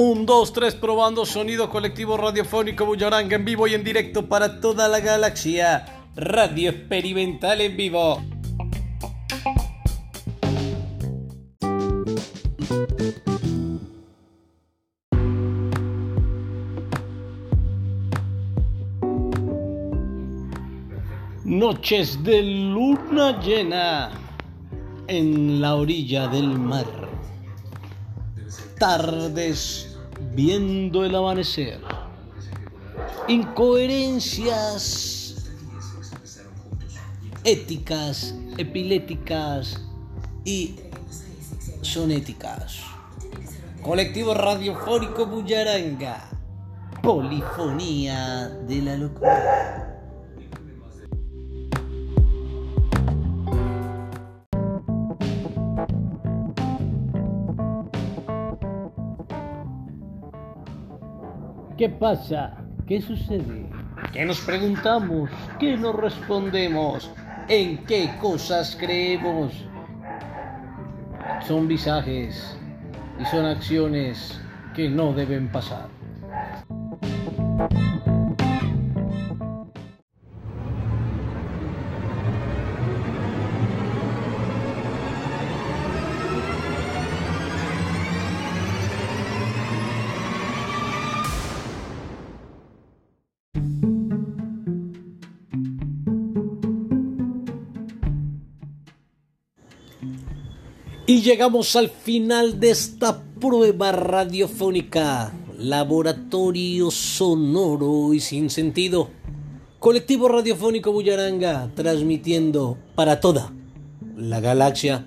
Un, dos, tres, probando sonido colectivo radiofónico Bullaranga en vivo y en directo para toda la galaxia. Radio experimental en vivo. Noches de luna llena en la orilla del mar. Tardes viendo el amanecer. Incoherencias éticas, epiléticas y sonéticas. Colectivo radiofónico Bullaranga. Polifonía de la locura. ¿Qué pasa? ¿Qué sucede? ¿Qué nos preguntamos? ¿Qué nos respondemos? ¿En qué cosas creemos? Son visajes y son acciones que no deben pasar. Y llegamos al final de esta prueba radiofónica. Laboratorio sonoro y sin sentido. Colectivo radiofónico Bullaranga transmitiendo para toda la galaxia.